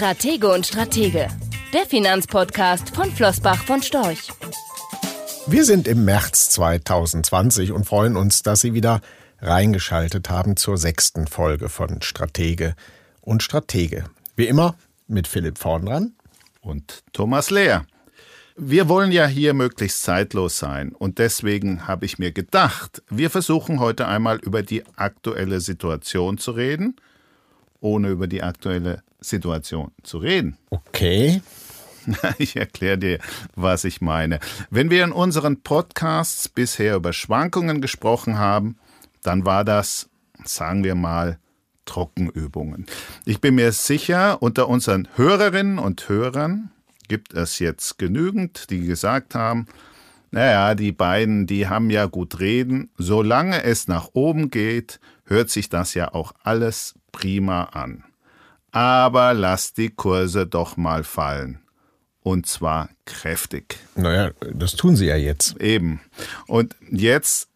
Stratege und Stratege, der Finanzpodcast von Flossbach von Storch. Wir sind im März 2020 und freuen uns, dass Sie wieder reingeschaltet haben zur sechsten Folge von Stratege und Stratege. Wie immer mit Philipp vorn dran und Thomas Lehr. Wir wollen ja hier möglichst zeitlos sein und deswegen habe ich mir gedacht, wir versuchen heute einmal über die aktuelle Situation zu reden, ohne über die aktuelle Situation zu reden. Okay. Ich erkläre dir, was ich meine. Wenn wir in unseren Podcasts bisher über Schwankungen gesprochen haben, dann war das, sagen wir mal, Trockenübungen. Ich bin mir sicher, unter unseren Hörerinnen und Hörern gibt es jetzt genügend, die gesagt haben, naja, die beiden, die haben ja gut reden. Solange es nach oben geht, hört sich das ja auch alles prima an. Aber lasst die Kurse doch mal fallen. Und zwar kräftig. Naja, das tun sie ja jetzt. Eben. Und jetzt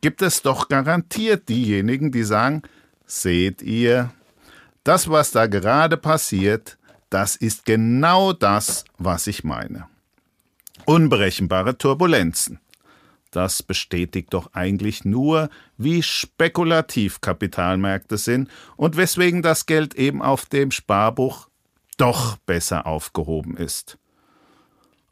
gibt es doch garantiert diejenigen, die sagen, seht ihr, das, was da gerade passiert, das ist genau das, was ich meine. Unberechenbare Turbulenzen. Das bestätigt doch eigentlich nur, wie spekulativ Kapitalmärkte sind und weswegen das Geld eben auf dem Sparbuch doch besser aufgehoben ist.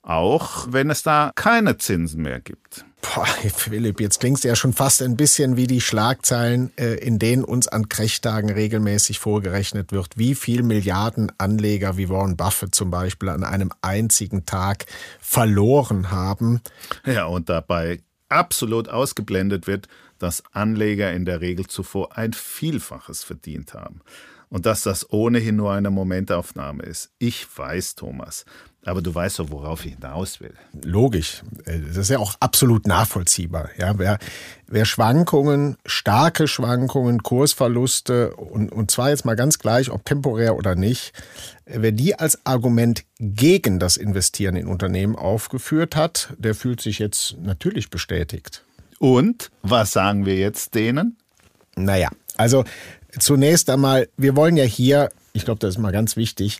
Auch wenn es da keine Zinsen mehr gibt. Boah, Philipp, jetzt klingst du ja schon fast ein bisschen wie die Schlagzeilen, äh, in denen uns an Krechtagen regelmäßig vorgerechnet wird, wie viel Milliarden Anleger wie Warren Buffett zum Beispiel an einem einzigen Tag verloren haben. Ja, und dabei absolut ausgeblendet wird, dass Anleger in der Regel zuvor ein Vielfaches verdient haben. Und dass das ohnehin nur eine Momentaufnahme ist. Ich weiß, Thomas. Aber du weißt doch, worauf ich hinaus will. Logisch. Das ist ja auch absolut nachvollziehbar. Ja, wer, wer Schwankungen, starke Schwankungen, Kursverluste und, und zwar jetzt mal ganz gleich, ob temporär oder nicht, wer die als Argument gegen das Investieren in Unternehmen aufgeführt hat, der fühlt sich jetzt natürlich bestätigt. Und was sagen wir jetzt denen? Naja, also zunächst einmal, wir wollen ja hier, ich glaube, das ist mal ganz wichtig,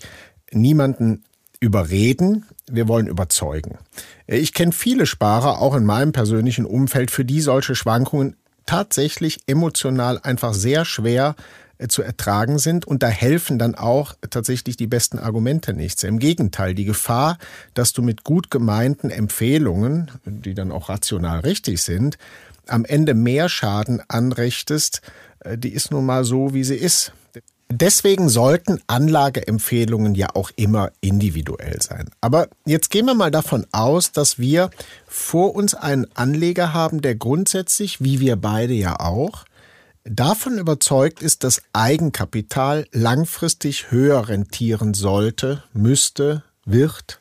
niemanden überreden, wir wollen überzeugen. Ich kenne viele Sparer, auch in meinem persönlichen Umfeld, für die solche Schwankungen tatsächlich emotional einfach sehr schwer äh, zu ertragen sind und da helfen dann auch tatsächlich die besten Argumente nichts. Im Gegenteil, die Gefahr, dass du mit gut gemeinten Empfehlungen, die dann auch rational richtig sind, am Ende mehr Schaden anrichtest, äh, die ist nun mal so, wie sie ist. Deswegen sollten Anlageempfehlungen ja auch immer individuell sein. Aber jetzt gehen wir mal davon aus, dass wir vor uns einen Anleger haben, der grundsätzlich, wie wir beide ja auch, davon überzeugt ist, dass Eigenkapital langfristig höher rentieren sollte, müsste, wird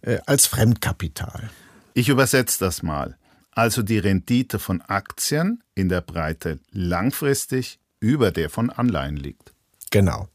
äh, als Fremdkapital. Ich übersetze das mal. Also die Rendite von Aktien in der Breite langfristig über der von Anleihen liegt. Genau.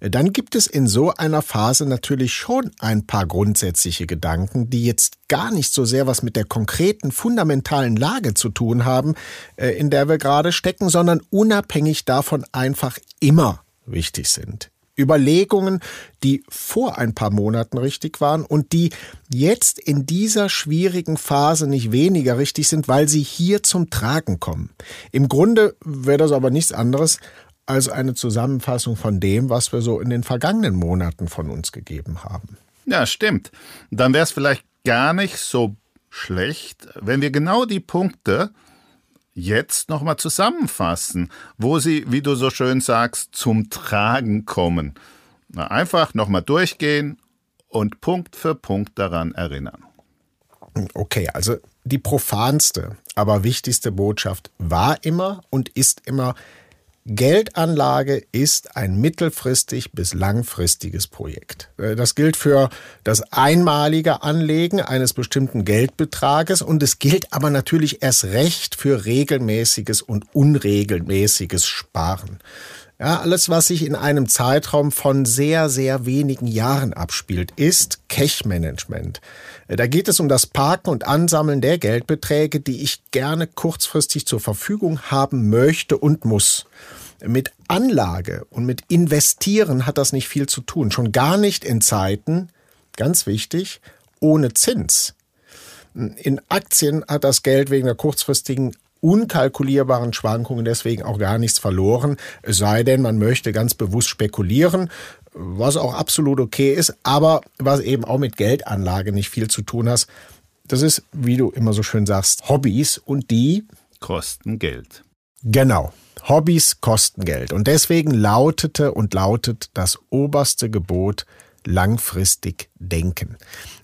Dann gibt es in so einer Phase natürlich schon ein paar grundsätzliche Gedanken, die jetzt gar nicht so sehr was mit der konkreten fundamentalen Lage zu tun haben, äh, in der wir gerade stecken, sondern unabhängig davon einfach immer wichtig sind. Überlegungen, die vor ein paar Monaten richtig waren und die jetzt in dieser schwierigen Phase nicht weniger richtig sind, weil sie hier zum Tragen kommen. Im Grunde wäre das aber nichts anderes also eine Zusammenfassung von dem, was wir so in den vergangenen Monaten von uns gegeben haben. Ja, stimmt. Dann wäre es vielleicht gar nicht so schlecht, wenn wir genau die Punkte jetzt nochmal zusammenfassen, wo sie, wie du so schön sagst, zum Tragen kommen. Na, einfach nochmal durchgehen und Punkt für Punkt daran erinnern. Okay, also die profanste, aber wichtigste Botschaft war immer und ist immer, Geldanlage ist ein mittelfristig bis langfristiges Projekt. Äh, das gilt für das einmalige Anlegen eines bestimmten Geldbetrages und es gilt aber natürlich erst recht für regelmäßiges und unregelmäßiges Sparen. Ja, alles, was sich in einem Zeitraum von sehr, sehr wenigen Jahren abspielt, ist Cash-Management. Da geht es um das Parken und Ansammeln der Geldbeträge, die ich gerne kurzfristig zur Verfügung haben möchte und muss. Mit Anlage und mit Investieren hat das nicht viel zu tun. Schon gar nicht in Zeiten, ganz wichtig, ohne Zins. In Aktien hat das Geld wegen der kurzfristigen unkalkulierbaren Schwankungen deswegen auch gar nichts verloren, es sei denn, man möchte ganz bewusst spekulieren, was auch absolut okay ist, aber was eben auch mit Geldanlage nicht viel zu tun hat. Das ist, wie du immer so schön sagst, Hobbys und die kosten Geld. Genau. Hobbys kosten Geld. Und deswegen lautete und lautet das oberste Gebot langfristig denken.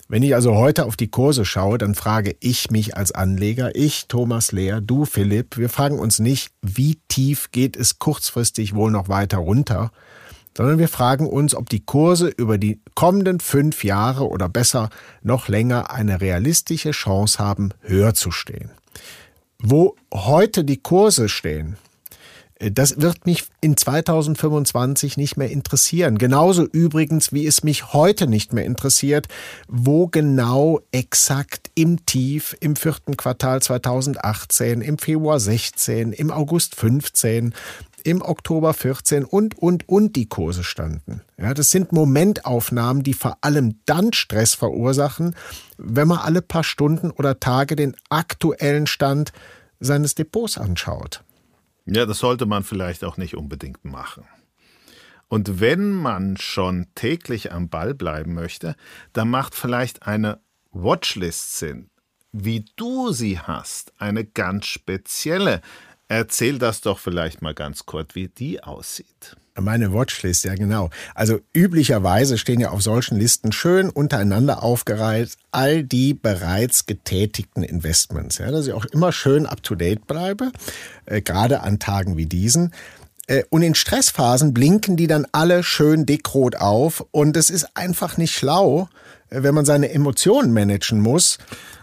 Wenn ich also heute auf die Kurse schaue, dann frage ich mich als Anleger, ich Thomas Lehr, du Philipp, wir fragen uns nicht, wie tief geht es kurzfristig wohl noch weiter runter, sondern wir fragen uns, ob die Kurse über die kommenden fünf Jahre oder besser noch länger eine realistische Chance haben, höher zu stehen. Wo heute die Kurse stehen, äh, das wird mich in 2025 nicht mehr interessieren. Genauso übrigens, wie es mich heute nicht mehr interessiert, wo genau exakt im Tief im vierten Quartal 2018, im Februar 16, im August 15, im Oktober 14 und, und, und die Kurse standen. Ja, das sind Momentaufnahmen, die vor allem dann Stress verursachen, wenn man alle paar Stunden oder Tage den aktuellen Stand seines Depots anschaut. Ja, das sollte man vielleicht auch nicht unbedingt machen. Und wenn man schon täglich am Ball bleiben möchte, dann macht vielleicht eine Watchlist Sinn. Wie du sie hast, eine ganz spezielle. Erzähl das doch vielleicht mal ganz kurz, wie die aussieht. Meine Watchlist, ja genau. Also üblicherweise stehen ja auf solchen Listen schön untereinander aufgereiht all die bereits getätigten Investments, ja, dass ich auch immer schön up-to-date bleibe, äh, gerade an Tagen wie diesen. Äh, und in Stressphasen blinken die dann alle schön dickrot auf und es ist einfach nicht schlau, äh, wenn man seine Emotionen managen muss.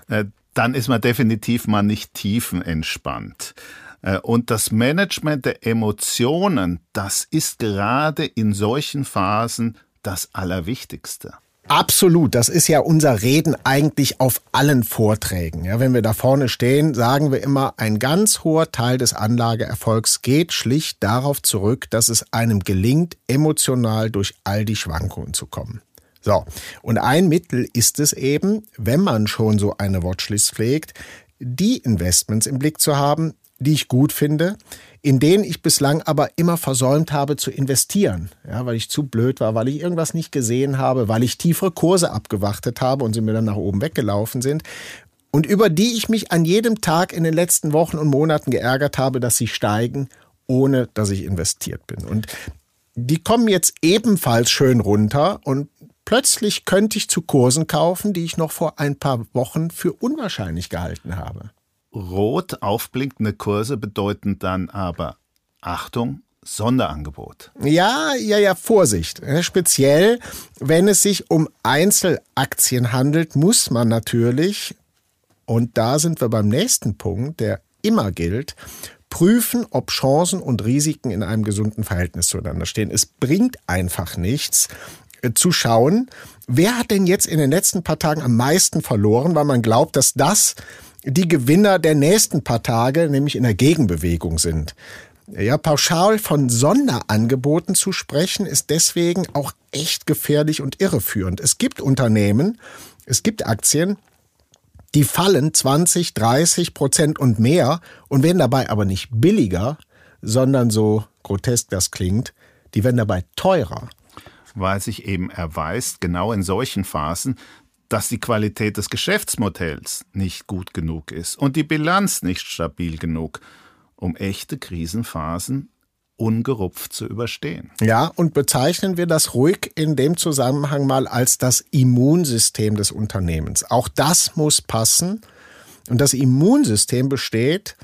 Äh, dann ist man definitiv mal nicht tiefenentspannt. Äh, und das Management der Emotionen, das ist gerade in solchen Phasen das Allerwichtigste. Absolut, das ist ja unser Reden eigentlich auf allen Vorträgen. Ja, wenn wir da vorne stehen, sagen wir immer, ein ganz hoher Teil des Anlageerfolgs geht schlicht darauf zurück, dass es einem gelingt, emotional durch all die Schwankungen zu kommen. So, und ein Mittel ist es eben, wenn man schon so eine Watchlist pflegt, die Investments im Blick zu haben, die ich gut finde, in denen ich bislang aber immer versäumt habe zu investieren, ja, weil ich zu blöd war, weil ich irgendwas nicht gesehen habe, weil ich tiefere Kurse abgewartet habe und sie mir dann nach oben weggelaufen sind und über die ich mich an jedem Tag in den letzten Wochen und Monaten geärgert habe, dass sie steigen, ohne dass ich investiert bin. Und die kommen jetzt ebenfalls schön runter und plötzlich könnte ich zu Kursen kaufen, die ich noch vor ein paar Wochen für unwahrscheinlich gehalten habe. Rot aufblinkende Kurse bedeuten dann aber Achtung, Sonderangebot. Ja, ja, ja, Vorsicht. Speziell, wenn es sich um Einzelaktien handelt, muss man natürlich, und da sind wir beim nächsten Punkt, der immer gilt, prüfen, ob Chancen und Risiken in einem gesunden Verhältnis zueinander stehen. Es bringt einfach nichts äh, zu schauen, wer hat denn jetzt in den letzten paar Tagen am meisten verloren, weil man glaubt, dass das die Gewinner der nächsten paar Tage, nämlich in der Gegenbewegung sind. Ja, pauschal von Sonderangeboten zu sprechen, ist deswegen auch echt gefährlich und irreführend. Es gibt Unternehmen, es gibt Aktien, die fallen 20, 30 Prozent und mehr und werden dabei aber nicht billiger, sondern so grotesk das klingt, die werden dabei teurer. Weil sich eben erweist, genau in solchen Phasen, dass die Qualität des Geschäftsmodells nicht gut genug ist und die Bilanz nicht stabil genug, um echte Krisenphasen ungerupft zu überstehen. Ja, und bezeichnen wir das ruhig in dem Zusammenhang mal als das Immunsystem des Unternehmens. Auch das muss passen. Und das Immunsystem besteht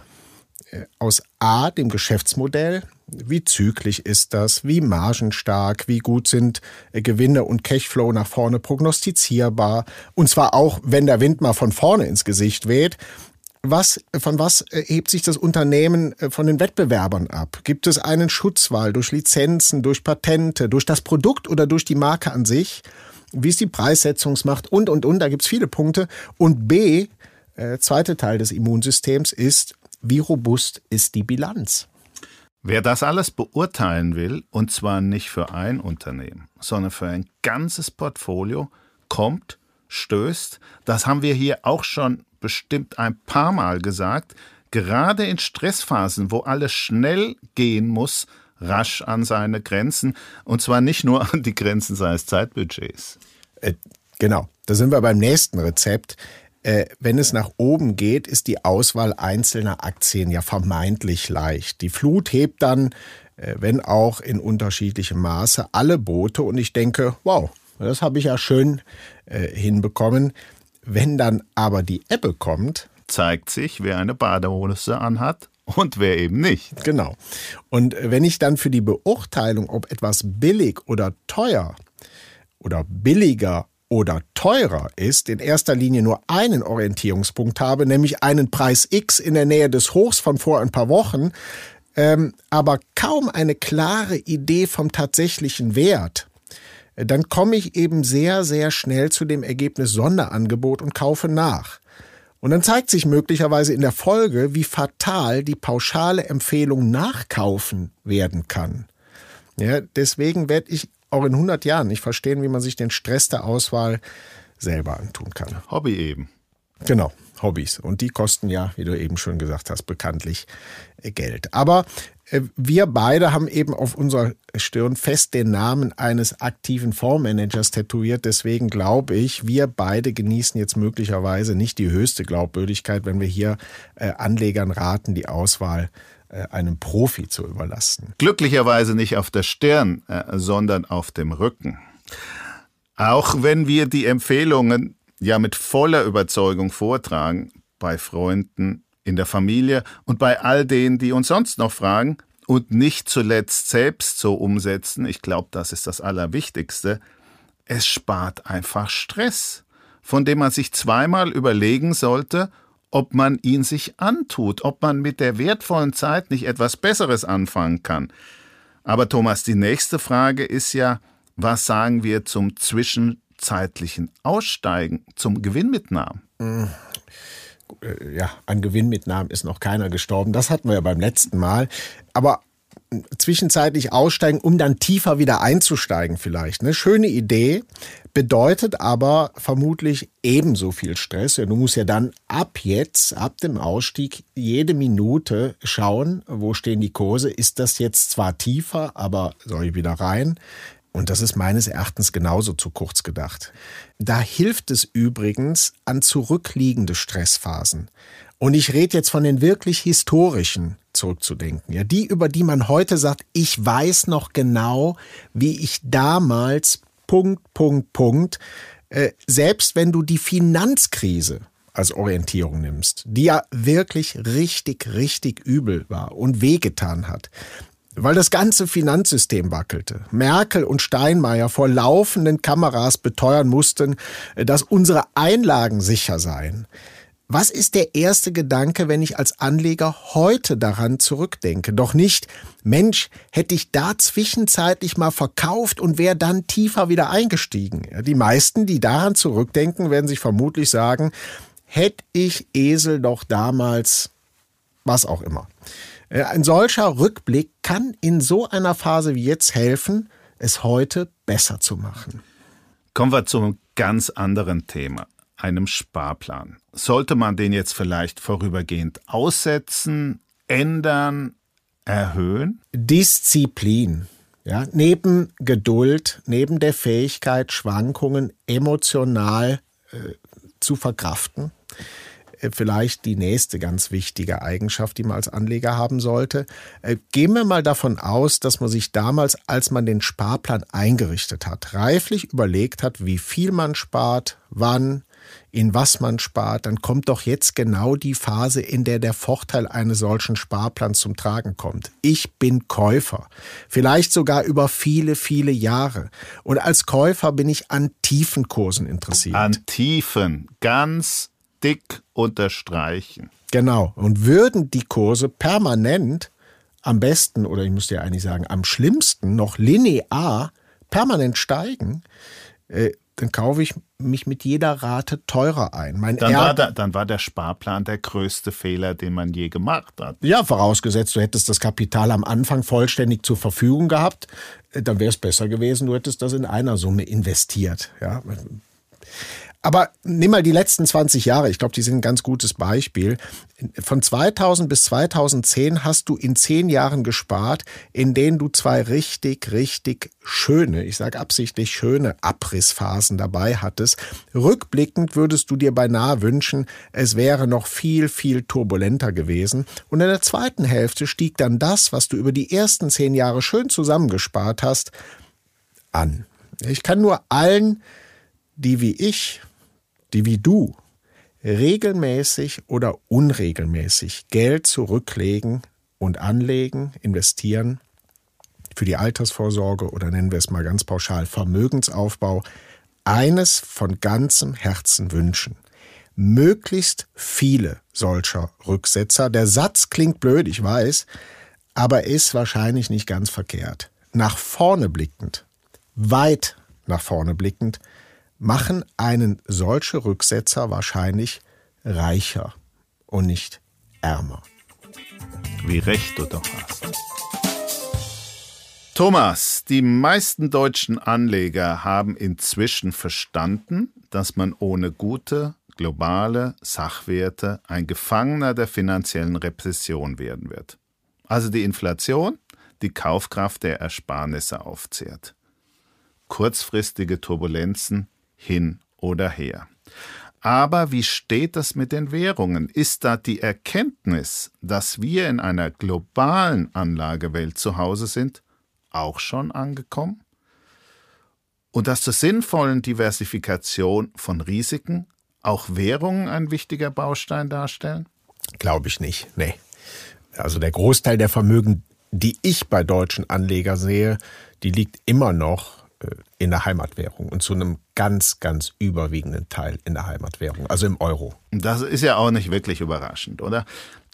äh, aus A, dem Geschäftsmodell, wie zyklisch ist das? Wie margenstark? Wie gut sind äh, Gewinne und Cashflow nach vorne prognostizierbar? Und zwar auch, wenn der Wind mal von vorne ins Gesicht weht. Was, von was äh, hebt sich das Unternehmen äh, von den Wettbewerbern ab? Gibt es einen Schutzwall durch Lizenzen, durch Patente, durch das Produkt oder durch die Marke an sich? Wie ist die Preissetzungsmacht? Und, und, und, da gibt es viele Punkte. Und B, äh, zweite Teil des Immunsystems ist, wie robust ist die Bilanz? Wer das alles beurteilen will, und zwar nicht für ein Unternehmen, sondern für ein ganzes Portfolio, kommt, stößt, das haben wir hier auch schon bestimmt ein paar Mal gesagt, gerade in Stressphasen, wo alles schnell gehen muss, rasch an seine Grenzen, und zwar nicht nur an die Grenzen seines Zeitbudgets. Äh, genau, da sind wir beim nächsten Rezept. Äh, wenn es nach oben geht, ist die Auswahl einzelner Aktien ja vermeintlich leicht. Die Flut hebt dann, äh, wenn auch in unterschiedlichem Maße, alle Boote und ich denke, wow, das habe ich ja schön äh, hinbekommen. Wenn dann aber die Ebbe kommt, zeigt sich, wer eine Badehose anhat und wer eben nicht. Genau. Und wenn ich dann für die Beurteilung, ob etwas billig oder teuer oder billiger oder teurer ist, in erster Linie nur einen Orientierungspunkt habe, nämlich einen Preis X in der Nähe des Hochs von vor ein paar Wochen, ähm, aber kaum eine klare Idee vom tatsächlichen Wert, dann komme ich eben sehr, sehr schnell zu dem Ergebnis Sonderangebot und kaufe nach. Und dann zeigt sich möglicherweise in der Folge, wie fatal die pauschale Empfehlung nachkaufen werden kann. Ja, deswegen werde ich auch in 100 Jahren nicht verstehen, wie man sich den Stress der Auswahl selber antun kann. Hobby eben. Genau, Hobbys. Und die kosten ja, wie du eben schon gesagt hast, bekanntlich äh, Geld. Aber äh, wir beide haben eben auf unserer Stirn fest den Namen eines aktiven Fondsmanagers tätowiert. Deswegen glaube ich, wir beide genießen jetzt möglicherweise nicht die höchste Glaubwürdigkeit, wenn wir hier äh, Anlegern raten, die Auswahl äh, einem Profi zu überlassen. Glücklicherweise nicht auf der Stirn, äh, sondern auf dem Rücken. Auch wenn wir die Empfehlungen ja mit voller Überzeugung vortragen, bei Freunden, in der Familie und bei all denen, die uns sonst noch fragen und nicht zuletzt selbst so umsetzen, ich glaube, das ist das Allerwichtigste, es spart einfach Stress, von dem man sich zweimal überlegen sollte, ob man ihn sich antut, ob man mit der wertvollen Zeit nicht etwas Besseres anfangen kann. Aber Thomas, die nächste Frage ist ja, was sagen wir zum zwischenzeitlichen Aussteigen, zum Gewinnmitnahmen? Äh, ja, an Gewinnmitnahmen ist noch keiner gestorben. Das hatten wir ja beim letzten Mal. Aber zwischenzeitlich aussteigen, um dann tiefer wieder einzusteigen vielleicht. Eine schöne Idee, bedeutet aber vermutlich ebenso viel Stress. du musst ja dann ab jetzt, ab dem Ausstieg, jede Minute schauen, wo stehen die Kurse. Ist das jetzt zwar tiefer, aber soll ich wieder rein? Und das ist meines Erachtens genauso zu kurz gedacht. Da hilft es übrigens an zurückliegende Stressphasen. Und ich rede jetzt von den wirklich historischen zurückzudenken. Ja, die, über die man heute sagt, ich weiß noch genau, wie ich damals Punkt, Punkt, Punkt. Äh, selbst wenn du die Finanzkrise als Orientierung nimmst, die ja wirklich richtig, richtig übel war und wehgetan hat, weil das ganze Finanzsystem wackelte. Merkel und Steinmeier vor laufenden Kameras beteuern mussten, dass unsere Einlagen sicher seien. Was ist der erste Gedanke, wenn ich als Anleger heute daran zurückdenke? Doch nicht, Mensch, hätte ich da zwischenzeitlich mal verkauft und wäre dann tiefer wieder eingestiegen. die meisten, die daran zurückdenken, werden sich vermutlich sagen, hätte ich Esel doch damals, was auch immer. Ein solcher Rückblick kann in so einer Phase wie jetzt helfen, es heute besser zu machen. Kommen wir zu einem ganz anderen Thema einem Sparplan. Sollte man den jetzt vielleicht vorübergehend aussetzen, ändern, erhöhen? Disziplin. Ja, neben Geduld, neben der Fähigkeit, Schwankungen emotional äh, zu verkraften, äh, vielleicht die nächste ganz wichtige Eigenschaft, die man als Anleger haben sollte. Äh, gehen wir mal davon aus, dass man sich damals, als man den Sparplan eingerichtet hat, reiflich überlegt hat, wie viel man spart, wann, in was man spart, dann kommt doch jetzt genau die Phase, in der der Vorteil eines solchen Sparplans zum Tragen kommt. Ich bin Käufer, vielleicht sogar über viele, viele Jahre. Und als Käufer bin ich an tiefen Kursen interessiert. An tiefen, ganz dick unterstreichen. Genau. Und würden die Kurse permanent am besten, oder ich müsste ja eigentlich sagen, am schlimmsten noch linear permanent steigen, äh, dann kaufe ich mich mit jeder Rate teurer ein. Mein dann, war der, dann war der Sparplan der größte Fehler, den man je gemacht hat. Ja, vorausgesetzt, du hättest das Kapital am Anfang vollständig zur Verfügung gehabt, äh, dann wäre es besser gewesen, du hättest das in einer Summe investiert. Ja. Aber nimm mal die letzten 20 Jahre, ich glaube, die sind ein ganz gutes Beispiel. Von 2000 bis 2010 hast du in zehn Jahren gespart, in denen du zwei richtig, richtig schöne, ich sage absichtlich schöne Abrissphasen dabei hattest. Rückblickend würdest du dir beinahe wünschen, es wäre noch viel, viel turbulenter gewesen. Und in der zweiten Hälfte stieg dann das, was du über die ersten zehn Jahre schön zusammengespart hast, an. Ich kann nur allen, die wie ich die wie du regelmäßig oder unregelmäßig Geld zurücklegen und anlegen, investieren für die Altersvorsorge oder nennen wir es mal ganz pauschal Vermögensaufbau, eines von ganzem Herzen wünschen. Möglichst viele solcher Rücksetzer. Der Satz klingt blöd, ich weiß, aber ist wahrscheinlich nicht ganz verkehrt. Nach vorne blickend, weit nach vorne blickend, machen einen solche Rücksetzer wahrscheinlich reicher und nicht ärmer. Wie recht du doch hast. Thomas, die meisten deutschen Anleger haben inzwischen verstanden, dass man ohne gute globale Sachwerte ein Gefangener der finanziellen Repression werden wird. Also die Inflation, die Kaufkraft der Ersparnisse aufzehrt. Kurzfristige Turbulenzen hin oder her. Aber wie steht das mit den Währungen? Ist da die Erkenntnis, dass wir in einer globalen Anlagewelt zu Hause sind, auch schon angekommen? Und dass zur sinnvollen Diversifikation von Risiken auch Währungen ein wichtiger Baustein darstellen? Glaube ich nicht, nee. Also der Großteil der Vermögen, die ich bei deutschen Anlegern sehe, die liegt immer noch in der Heimatwährung und zu einem ganz, ganz überwiegenden Teil in der Heimatwährung, also im Euro. Das ist ja auch nicht wirklich überraschend, oder?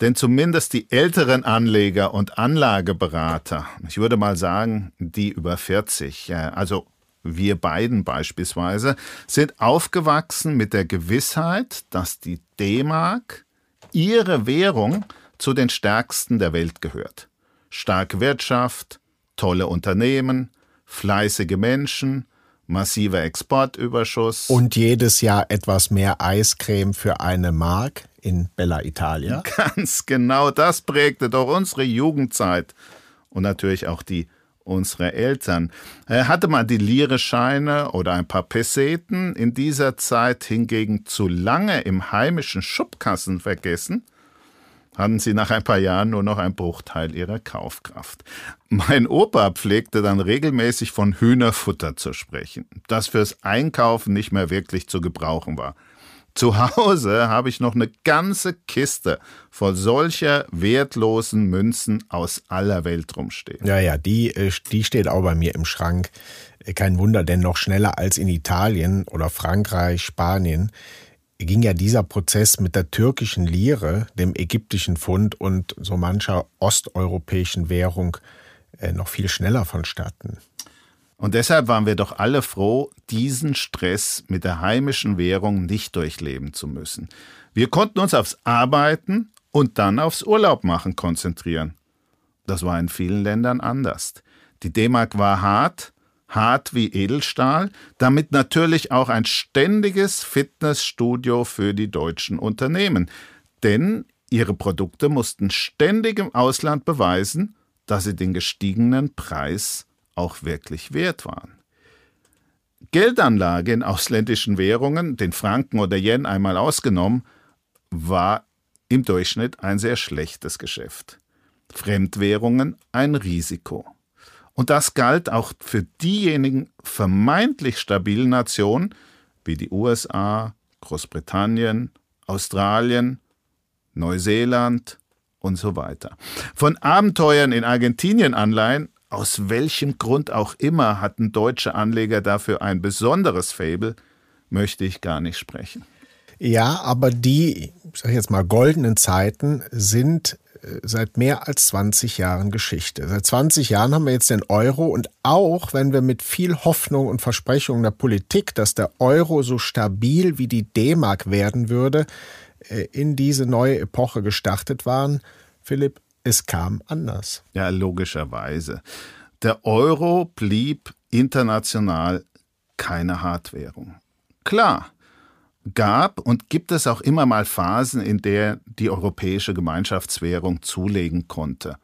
Denn zumindest die älteren Anleger und Anlageberater, ich würde mal sagen, die über 40, also wir beiden beispielsweise, sind aufgewachsen mit der Gewissheit, dass die D-Mark, ihre Währung, zu den stärksten der Welt gehört. Starke Wirtschaft, tolle Unternehmen, fleißige Menschen, massiver Exportüberschuss. Und jedes Jahr etwas mehr Eiscreme für eine Mark in Bella Italia. Ganz genau, das prägte doch unsere Jugendzeit und natürlich auch die unserer Eltern. Hatte man die Lire-Scheine oder ein paar Peseten in dieser Zeit hingegen zu lange im heimischen Schubkassen vergessen, hatten sie nach ein paar Jahren nur noch ein Bruchteil ihrer Kaufkraft. Mein Opa pflegte dann regelmäßig von Hühnerfutter zu sprechen, das fürs Einkaufen nicht mehr wirklich zu gebrauchen war. Zu Hause habe ich noch eine ganze Kiste voll solcher wertlosen Münzen aus aller Welt rumstehen. Ja, ja, die, äh, die steht auch bei mir im Schrank. Kein Wunder, denn noch schneller als in Italien oder Frankreich, Spanien ging ja dieser Prozess mit der türkischen Lire, dem ägyptischen Pfund und so mancher osteuropäischen Währung äh, noch viel schneller vonstatten. Und deshalb waren wir doch alle froh, diesen Stress mit der heimischen Währung nicht durchleben zu müssen. Wir konnten uns aufs Arbeiten und dann aufs Urlaubmachen konzentrieren. Das war in vielen Ländern anders. Die D-Mark war hart, hart wie Edelstahl, damit natürlich auch ein ständiges Fitnessstudio für die deutschen Unternehmen. Denn ihre Produkte mussten ständig im Ausland beweisen, dass sie den gestiegenen Preis auch wirklich wert waren. Geldanlage in ausländischen Währungen, den Franken oder Yen einmal ausgenommen, war im Durchschnitt ein sehr schlechtes Geschäft. Fremdwährungen ein Risiko. Und das galt auch für diejenigen vermeintlich stabilen Nationen wie die USA, Großbritannien, Australien, Neuseeland und so weiter. Von Abenteuern in Argentinien Anleihen, aus welchem Grund auch immer, hatten deutsche Anleger dafür ein besonderes Fable, möchte ich gar nicht sprechen. Ja, aber die, ich sage jetzt mal, goldenen Zeiten sind seit mehr als 20 Jahren Geschichte. Seit 20 Jahren haben wir jetzt den Euro und auch wenn wir mit viel Hoffnung und Versprechung der Politik, dass der Euro so stabil wie die D-Mark werden würde, äh, in diese neue Epoche gestartet waren, Philipp, es kam anders. Ja, logischerweise. Der Euro blieb international keine Hartwährung. Klar, gab und gibt es auch immer mal Phasen, in der die europäische Gemeinschaftswährung zulegen konnte.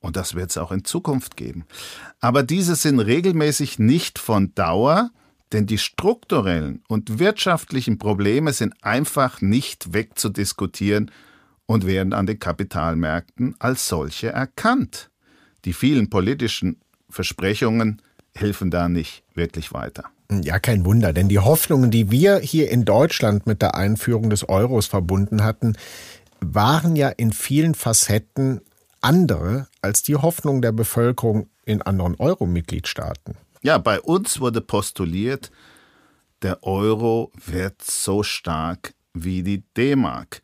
Und das wird es auch in Zukunft geben. Aber diese sind regelmäßig nicht von Dauer, denn die strukturellen und wirtschaftlichen Probleme sind einfach nicht wegzudiskutieren und werden an den Kapitalmärkten als solche erkannt. Die vielen politischen Versprechungen helfen da nicht wirklich weiter. Ja, kein Wunder, denn die Hoffnungen, die wir hier in Deutschland mit der Einführung des Euros verbunden hatten, waren ja in vielen Facetten andere als die Hoffnung der Bevölkerung in anderen Euro-Mitgliedstaaten. Ja, bei uns wurde postuliert, der Euro wird so stark wie die D-Mark.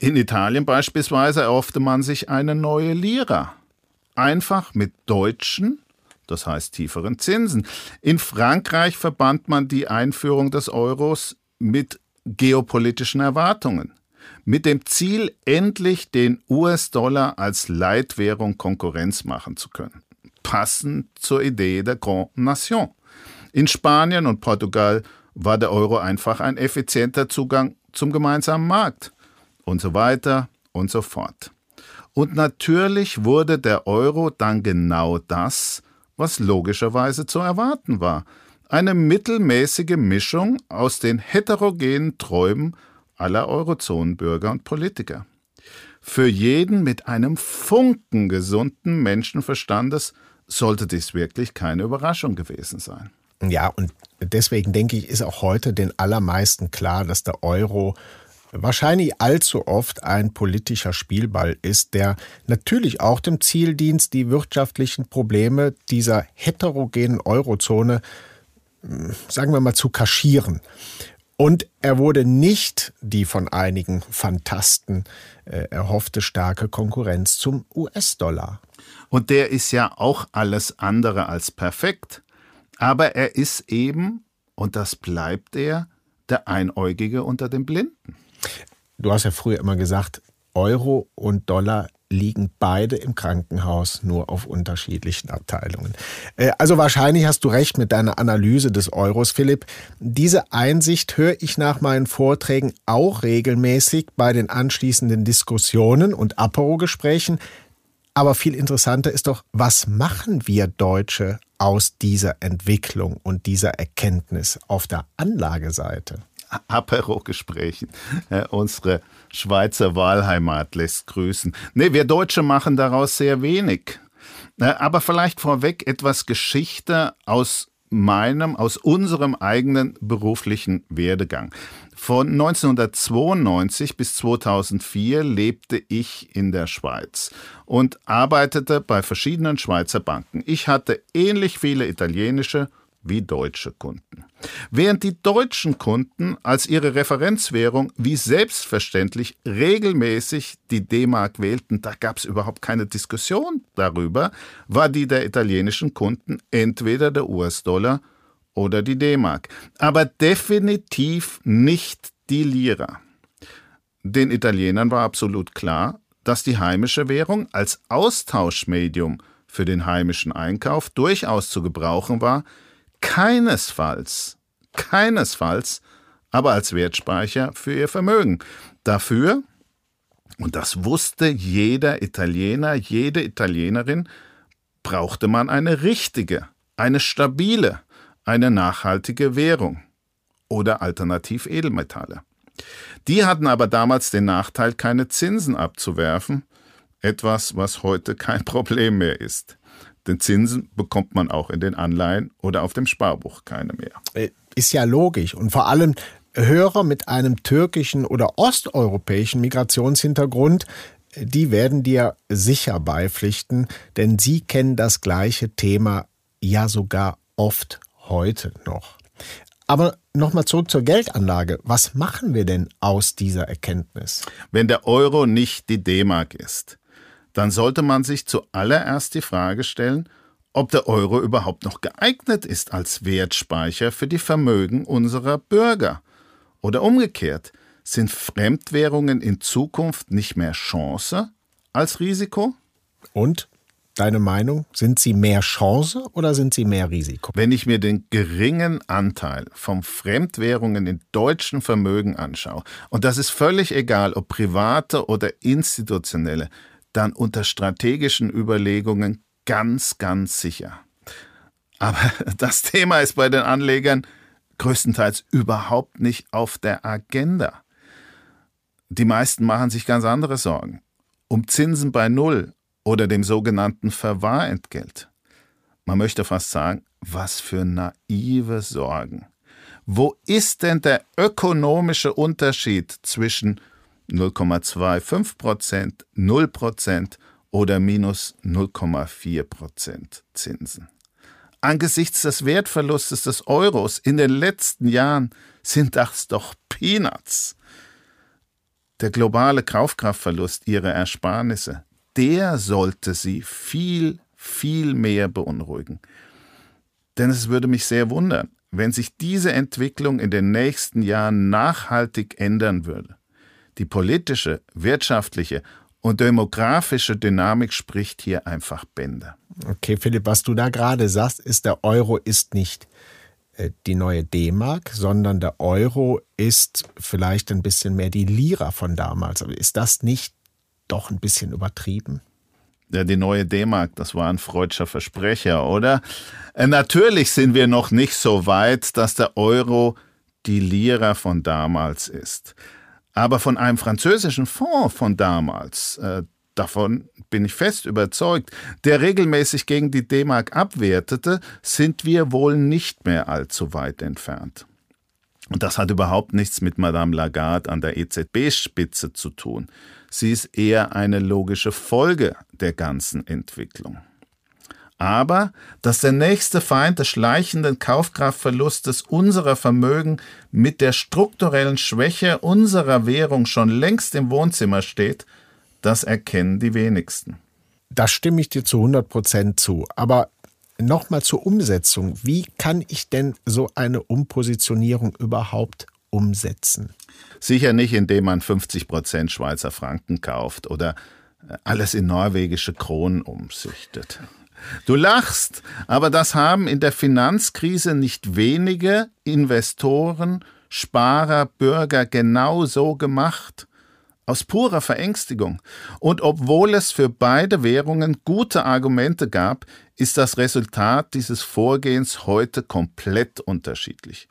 In Italien beispielsweise erhoffte man sich eine neue Lira. Einfach mit deutschen das heißt tieferen Zinsen. In Frankreich verband man die Einführung des Euros mit geopolitischen Erwartungen, mit dem Ziel, endlich den US-Dollar als Leitwährung Konkurrenz machen zu können, passend zur Idee der Grand Nation. In Spanien und Portugal war der Euro einfach ein effizienter Zugang zum gemeinsamen Markt und so weiter und so fort. Und natürlich wurde der Euro dann genau das, was logischerweise zu erwarten war. Eine mittelmäßige Mischung aus den heterogenen Träumen aller Eurozonenbürger und Politiker. Für jeden mit einem Funken gesunden Menschenverstandes sollte dies wirklich keine Überraschung gewesen sein. Ja, und deswegen denke ich, ist auch heute den allermeisten klar, dass der Euro wahrscheinlich allzu oft ein politischer Spielball ist, der natürlich auch dem Ziel dient, die wirtschaftlichen Probleme dieser heterogenen Eurozone, hm, sagen wir mal, zu kaschieren. Und er wurde nicht die von einigen Fantasten äh, erhoffte starke Konkurrenz zum US-Dollar. Und der ist ja auch alles andere als perfekt. Aber er ist eben, und das bleibt er, der Einäugige unter den Blinden. Du hast ja früher immer gesagt, Euro und Dollar liegen beide im Krankenhaus, nur auf unterschiedlichen Abteilungen. Äh, also wahrscheinlich hast du recht mit deiner Analyse des Euros, Philipp. Diese Einsicht höre ich nach meinen Vorträgen auch regelmäßig bei den anschließenden Diskussionen und Apero-Gesprächen. Aber viel interessanter ist doch, was machen wir Deutsche aus dieser Entwicklung und dieser Erkenntnis auf der Anlageseite? Apero-Gesprächen. Äh, unsere Schweizer Wahlheimat lässt grüßen. Nee, wir Deutsche machen daraus sehr wenig. Äh, aber vielleicht vorweg etwas Geschichte aus meinem, aus unserem eigenen beruflichen Werdegang. Von 1992 bis 2004 lebte ich in der Schweiz und arbeitete bei verschiedenen Schweizer Banken. Ich hatte ähnlich viele italienische wie deutsche Kunden. Während die deutschen Kunden als ihre Referenzwährung wie selbstverständlich regelmäßig die D-Mark wählten, da gab es überhaupt keine Diskussion darüber, war die der italienischen Kunden entweder der US-Dollar oder die D-Mark, aber definitiv nicht die Lira. Den Italienern war absolut klar, dass die heimische Währung als Austauschmedium für den heimischen Einkauf durchaus zu gebrauchen war, keinesfalls, keinesfalls, aber als Wertspeicher für ihr Vermögen. Dafür, und das wusste jeder Italiener, jede Italienerin, brauchte man eine richtige, eine stabile, eine nachhaltige Währung oder alternativ Edelmetalle. Die hatten aber damals den Nachteil, keine Zinsen abzuwerfen, etwas, was heute kein Problem mehr ist. Denn Zinsen bekommt man auch in den Anleihen oder auf dem Sparbuch keine mehr. Äh, ist ja logisch. Und vor allem Hörer mit einem türkischen oder osteuropäischen Migrationshintergrund, die werden dir sicher beipflichten, denn sie kennen das gleiche Thema ja sogar oft heute noch. Aber nochmal zurück zur Geldanlage. Was machen wir denn aus dieser Erkenntnis? Wenn der Euro nicht die D-Mark ist, dann sollte man sich zuallererst die Frage stellen, ob der Euro überhaupt noch geeignet ist als Wertspeicher für die Vermögen unserer Bürger. Oder umgekehrt, sind Fremdwährungen in Zukunft nicht mehr Chance als Risiko? Und deine Meinung, sind sie mehr Chance oder sind sie mehr Risiko? Wenn ich mir den geringen Anteil von Fremdwährungen in deutschen Vermögen anschaue, und das ist völlig egal, ob private oder institutionelle, dann unter strategischen Überlegungen ganz, ganz sicher. Aber das Thema ist bei den Anlegern größtenteils überhaupt nicht auf der Agenda. Die meisten machen sich ganz andere Sorgen. Um Zinsen bei Null oder dem sogenannten Verwahrentgelt. Man möchte fast sagen, was für naive Sorgen. Wo ist denn der ökonomische Unterschied zwischen 0,25 Prozent, 0 Prozent oder minus 0,4 Prozent Zinsen? Angesichts des Wertverlustes des Euros in den letzten Jahren sind das doch Peanuts. Der globale Kaufkraftverlust ihrer Ersparnisse, der sollte sie viel, viel mehr beunruhigen. Denn es würde mich sehr wundern, wenn sich diese Entwicklung in den nächsten Jahren nachhaltig ändern würde. Die politische, wirtschaftliche und demografische Dynamik spricht hier einfach Bände. Okay, Philipp, was du da gerade sagst, ist, der Euro ist nicht äh, die neue D-Mark, sondern der Euro ist vielleicht ein bisschen mehr die Lira von damals. Aber ist das nicht doch ein bisschen übertrieben? Ja, die neue D-Mark, das war ein freudscher Versprecher, oder? Äh, natürlich sind wir noch nicht so weit, dass der Euro die Lira von damals ist. Aber von einem französischen Fonds von damals, äh, davon bin ich fest überzeugt, der regelmäßig gegen die D-Mark abwertete, sind wir wohl nicht mehr allzu weit entfernt. Und das hat überhaupt nichts mit Madame Lagarde an der EZB-Spitze zu tun. Sie ist eher eine logische Folge der ganzen Entwicklung. Aber dass der nächste Feind des schleichenden Kaufkraftverlustes unserer Vermögen mit der strukturellen Schwäche unserer Währung schon längst im Wohnzimmer steht, das erkennen die wenigsten. Da stimme ich dir zu 100 Prozent zu. Aber nochmal zur Umsetzung. Wie kann ich denn so eine Umpositionierung überhaupt umsetzen? Sicher nicht, indem man 50 Prozent Schweizer Franken kauft oder alles in norwegische Kronen umsüchtet. Du lachst, aber das haben in der Finanzkrise nicht wenige Investoren, Sparer, Bürger genau so gemacht. Aus purer Verängstigung. Und obwohl es für beide Währungen gute Argumente gab, ist das Resultat dieses Vorgehens heute komplett unterschiedlich.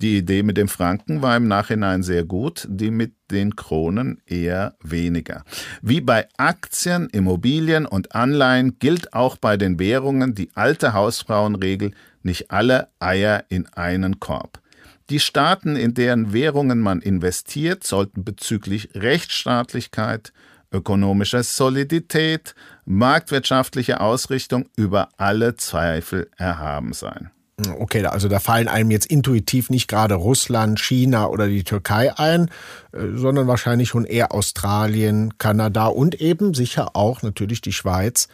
Die Idee mit dem Franken war im Nachhinein sehr gut, die mit den Kronen eher weniger. Wie bei Aktien, Immobilien und Anleihen gilt auch bei den Währungen die alte Hausfrauenregel, nicht alle Eier in einen Korb. Die Staaten, in deren Währungen man investiert, sollten bezüglich Rechtsstaatlichkeit, ökonomischer Solidität, marktwirtschaftlicher Ausrichtung über alle Zweifel erhaben sein. Okay, also da fallen einem jetzt intuitiv nicht gerade Russland, China oder die Türkei ein, äh, sondern wahrscheinlich schon eher Australien, Kanada und eben sicher auch natürlich die Schweiz.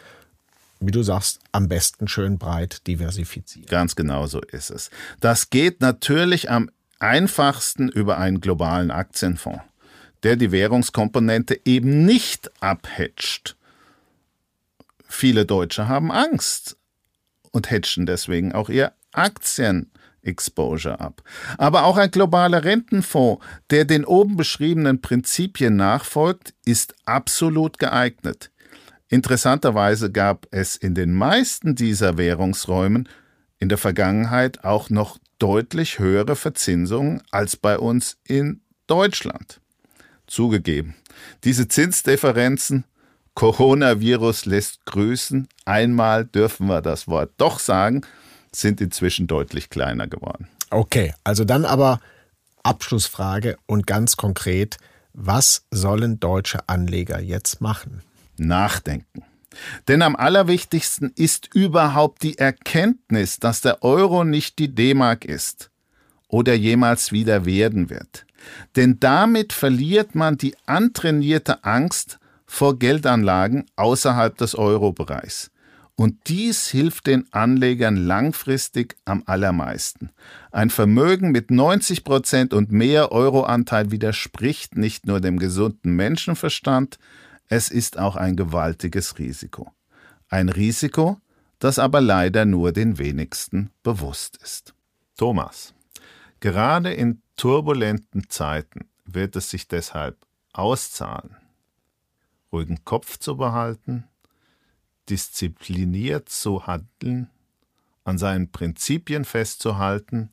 Wie du sagst, am besten schön breit diversifizieren. Ganz genau so ist es. Das geht natürlich am einfachsten über einen globalen Aktienfonds, der die Währungskomponente eben nicht abhedgt. Viele Deutsche haben Angst und hedgen deswegen auch ihr Aktien-Exposure ab. Aber auch ein globaler Rentenfonds, der den oben beschriebenen Prinzipien nachfolgt, ist absolut geeignet. Interessanterweise gab es in den meisten dieser Währungsräumen in der Vergangenheit auch noch deutlich höhere Verzinsungen als bei uns in Deutschland. Zugegeben, diese Zinsdifferenzen Coronavirus lässt grüßen. Einmal dürfen wir das Wort doch sagen, sind inzwischen deutlich kleiner geworden. Okay, also dann aber Abschlussfrage und ganz konkret, was sollen deutsche Anleger jetzt machen? Nachdenken. Denn am allerwichtigsten ist überhaupt die Erkenntnis, dass der Euro nicht die D-Mark ist. oder jemals wieder werden wird. Denn damit verliert man die antrainierte Angst vor Geldanlagen außerhalb des Eurobereichs. Und dies hilft den Anlegern langfristig am allermeisten. Ein Vermögen mit 90 Prozent und mehr Euroanteil widerspricht nicht nur dem gesunden Menschenverstand, es ist auch ein gewaltiges Risiko. Ein Risiko, das aber leider nur den wenigsten bewusst ist. Thomas, gerade in turbulenten Zeiten wird es sich deshalb auszahlen, ruhigen Kopf zu behalten, diszipliniert zu handeln, an seinen Prinzipien festzuhalten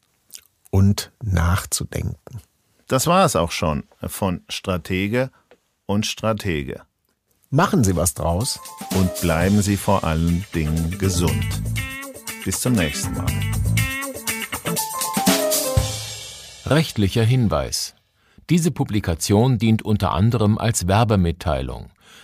und nachzudenken. Das war es auch schon von Stratege und Stratege. Machen Sie was draus und bleiben Sie vor allen Dingen gesund. Bis zum nächsten Mal. Rechtlicher Hinweis. Diese Publikation dient unter anderem als Werbemitteilung.